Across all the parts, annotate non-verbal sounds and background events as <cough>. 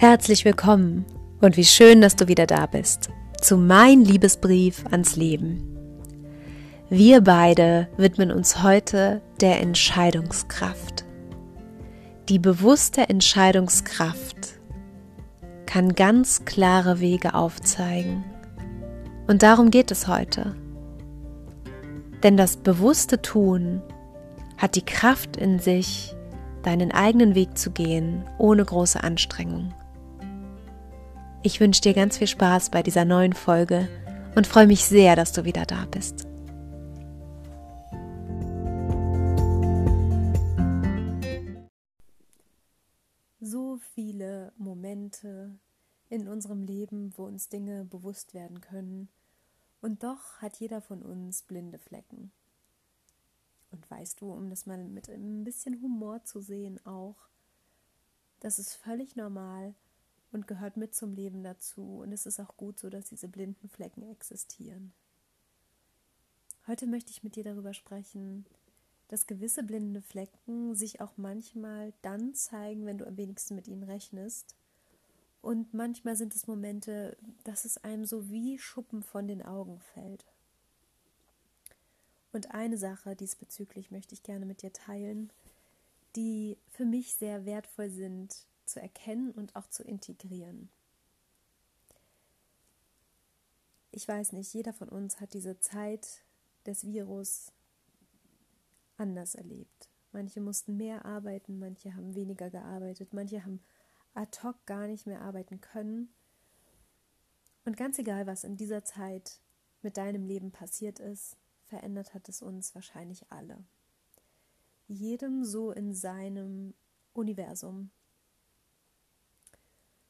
Herzlich willkommen und wie schön, dass du wieder da bist zu Mein Liebesbrief ans Leben. Wir beide widmen uns heute der Entscheidungskraft. Die bewusste Entscheidungskraft kann ganz klare Wege aufzeigen. Und darum geht es heute. Denn das bewusste Tun hat die Kraft in sich, deinen eigenen Weg zu gehen, ohne große Anstrengung. Ich wünsche dir ganz viel Spaß bei dieser neuen Folge und freue mich sehr, dass du wieder da bist. So viele Momente in unserem Leben, wo uns Dinge bewusst werden können, und doch hat jeder von uns blinde Flecken. Und weißt du, um das mal mit ein bisschen Humor zu sehen, auch, das ist völlig normal und gehört mit zum Leben dazu. Und es ist auch gut so, dass diese blinden Flecken existieren. Heute möchte ich mit dir darüber sprechen, dass gewisse blinde Flecken sich auch manchmal dann zeigen, wenn du am wenigsten mit ihnen rechnest. Und manchmal sind es Momente, dass es einem so wie Schuppen von den Augen fällt. Und eine Sache diesbezüglich möchte ich gerne mit dir teilen, die für mich sehr wertvoll sind zu erkennen und auch zu integrieren. Ich weiß nicht, jeder von uns hat diese Zeit des Virus anders erlebt. Manche mussten mehr arbeiten, manche haben weniger gearbeitet, manche haben ad hoc gar nicht mehr arbeiten können. Und ganz egal, was in dieser Zeit mit deinem Leben passiert ist, verändert hat es uns wahrscheinlich alle. Jedem so in seinem Universum,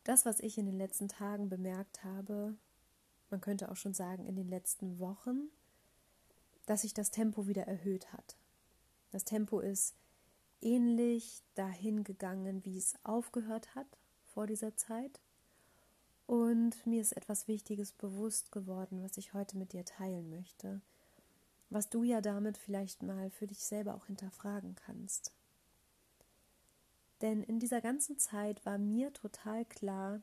das, was ich in den letzten Tagen bemerkt habe, man könnte auch schon sagen in den letzten Wochen, dass sich das Tempo wieder erhöht hat. Das Tempo ist ähnlich dahin gegangen, wie es aufgehört hat vor dieser Zeit. Und mir ist etwas Wichtiges bewusst geworden, was ich heute mit dir teilen möchte, was du ja damit vielleicht mal für dich selber auch hinterfragen kannst. Denn in dieser ganzen Zeit war mir total klar,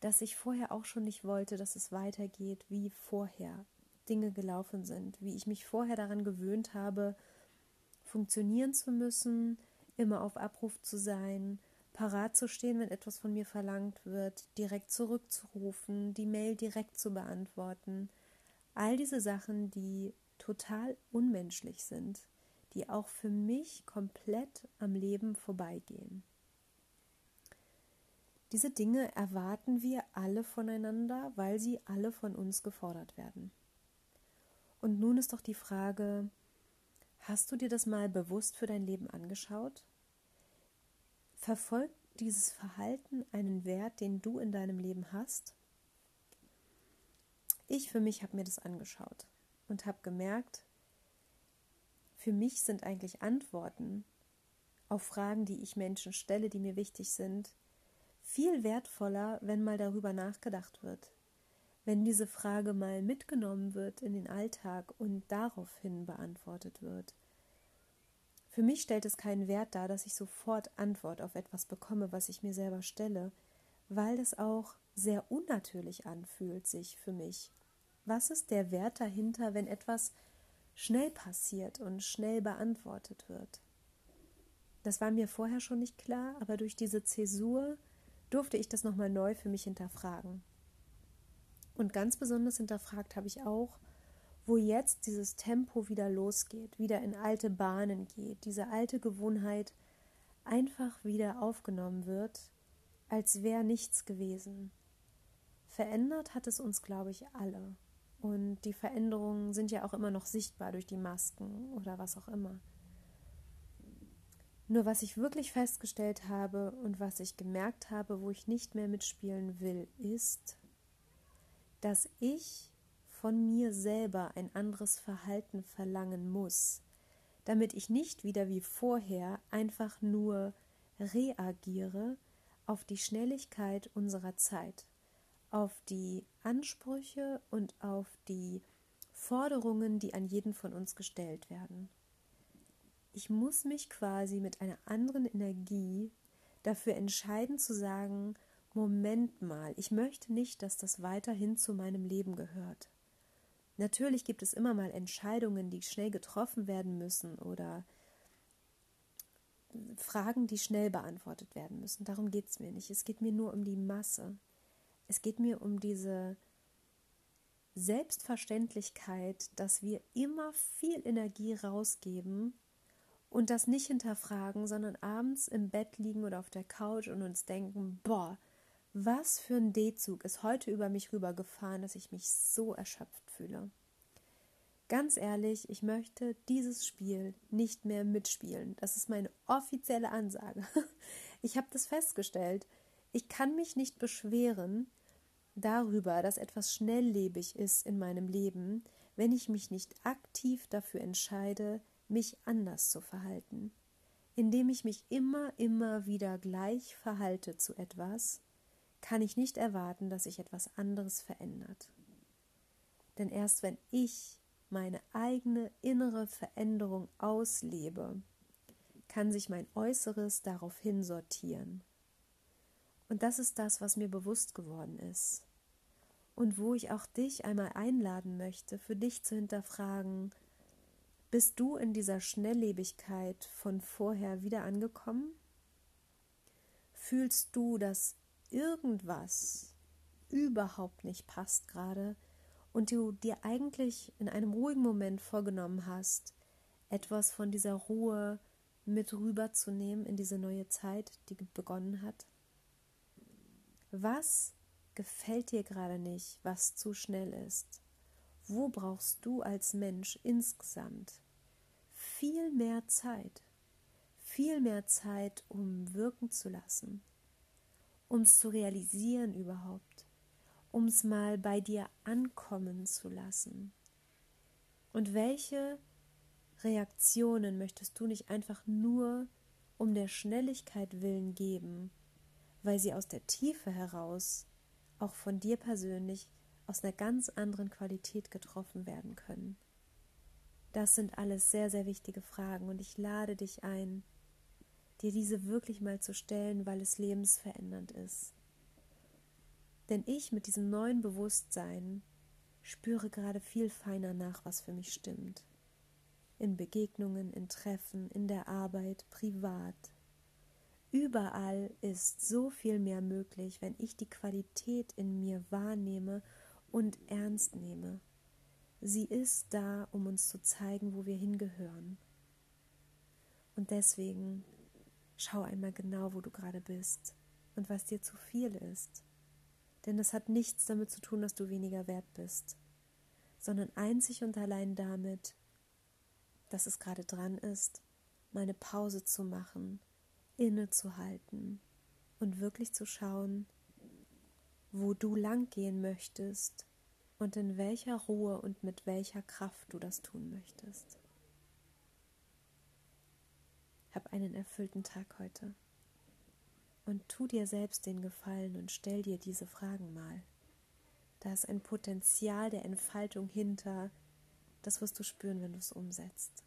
dass ich vorher auch schon nicht wollte, dass es weitergeht, wie vorher Dinge gelaufen sind, wie ich mich vorher daran gewöhnt habe, funktionieren zu müssen, immer auf Abruf zu sein, parat zu stehen, wenn etwas von mir verlangt wird, direkt zurückzurufen, die Mail direkt zu beantworten. All diese Sachen, die total unmenschlich sind die auch für mich komplett am Leben vorbeigehen. Diese Dinge erwarten wir alle voneinander, weil sie alle von uns gefordert werden. Und nun ist doch die Frage, hast du dir das mal bewusst für dein Leben angeschaut? Verfolgt dieses Verhalten einen Wert, den du in deinem Leben hast? Ich für mich habe mir das angeschaut und habe gemerkt, für mich sind eigentlich Antworten auf Fragen, die ich Menschen stelle, die mir wichtig sind, viel wertvoller, wenn mal darüber nachgedacht wird. Wenn diese Frage mal mitgenommen wird in den Alltag und daraufhin beantwortet wird. Für mich stellt es keinen Wert dar, dass ich sofort Antwort auf etwas bekomme, was ich mir selber stelle, weil es auch sehr unnatürlich anfühlt sich für mich. Was ist der Wert dahinter, wenn etwas schnell passiert und schnell beantwortet wird. Das war mir vorher schon nicht klar, aber durch diese Zäsur durfte ich das nochmal neu für mich hinterfragen. Und ganz besonders hinterfragt habe ich auch, wo jetzt dieses Tempo wieder losgeht, wieder in alte Bahnen geht, diese alte Gewohnheit einfach wieder aufgenommen wird, als wäre nichts gewesen. Verändert hat es uns, glaube ich, alle. Und die Veränderungen sind ja auch immer noch sichtbar durch die Masken oder was auch immer. Nur was ich wirklich festgestellt habe und was ich gemerkt habe, wo ich nicht mehr mitspielen will, ist, dass ich von mir selber ein anderes Verhalten verlangen muss, damit ich nicht wieder wie vorher einfach nur reagiere auf die Schnelligkeit unserer Zeit auf die Ansprüche und auf die Forderungen, die an jeden von uns gestellt werden. Ich muss mich quasi mit einer anderen Energie dafür entscheiden zu sagen, Moment mal, ich möchte nicht, dass das weiterhin zu meinem Leben gehört. Natürlich gibt es immer mal Entscheidungen, die schnell getroffen werden müssen oder Fragen, die schnell beantwortet werden müssen. Darum geht es mir nicht. Es geht mir nur um die Masse. Es geht mir um diese Selbstverständlichkeit, dass wir immer viel Energie rausgeben und das nicht hinterfragen, sondern abends im Bett liegen oder auf der Couch und uns denken, boah, was für ein D-Zug ist heute über mich rübergefahren, dass ich mich so erschöpft fühle. Ganz ehrlich, ich möchte dieses Spiel nicht mehr mitspielen. Das ist meine offizielle Ansage. <laughs> Ich habe das festgestellt. Ich kann mich nicht beschweren darüber, dass etwas schnelllebig ist in meinem Leben, wenn ich mich nicht aktiv dafür entscheide, mich anders zu verhalten. Indem ich mich immer, immer wieder gleich verhalte zu etwas, kann ich nicht erwarten, dass sich etwas anderes verändert. Denn erst wenn ich meine eigene innere Veränderung auslebe, kann sich mein Äußeres daraufhin sortieren. Und das ist das, was mir bewusst geworden ist. Und wo ich auch dich einmal einladen möchte, für dich zu hinterfragen, bist du in dieser Schnelllebigkeit von vorher wieder angekommen? Fühlst du, dass irgendwas überhaupt nicht passt gerade und du dir eigentlich in einem ruhigen Moment vorgenommen hast, etwas von dieser Ruhe mit rüberzunehmen in diese neue Zeit, die begonnen hat? Was gefällt dir gerade nicht, was zu schnell ist? Wo brauchst du als Mensch insgesamt viel mehr Zeit? Viel mehr Zeit, um wirken zu lassen, um es zu realisieren überhaupt, um es mal bei dir ankommen zu lassen. Und welche Reaktionen möchtest du nicht einfach nur um der Schnelligkeit willen geben, weil sie aus der Tiefe heraus auch von dir persönlich aus einer ganz anderen Qualität getroffen werden können? Das sind alles sehr, sehr wichtige Fragen und ich lade dich ein, dir diese wirklich mal zu stellen, weil es lebensverändernd ist. Denn ich mit diesem neuen Bewusstsein spüre gerade viel feiner nach, was für mich stimmt. In Begegnungen, in Treffen, in der Arbeit, privat. Überall ist so viel mehr möglich, wenn ich die Qualität in mir wahrnehme und ernst nehme. Sie ist da, um uns zu zeigen, wo wir hingehören. Und deswegen schau einmal genau, wo du gerade bist und was dir zu viel ist. Denn es hat nichts damit zu tun, dass du weniger wert bist, sondern einzig und allein damit, dass es gerade dran ist, meine Pause zu machen innezuhalten und wirklich zu schauen, wo du lang gehen möchtest und in welcher Ruhe und mit welcher Kraft du das tun möchtest. Hab einen erfüllten Tag heute und tu dir selbst den Gefallen und stell dir diese Fragen mal. Da ist ein Potenzial der Entfaltung hinter, das wirst du spüren, wenn du es umsetzt.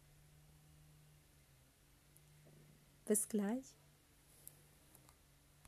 Bis gleich.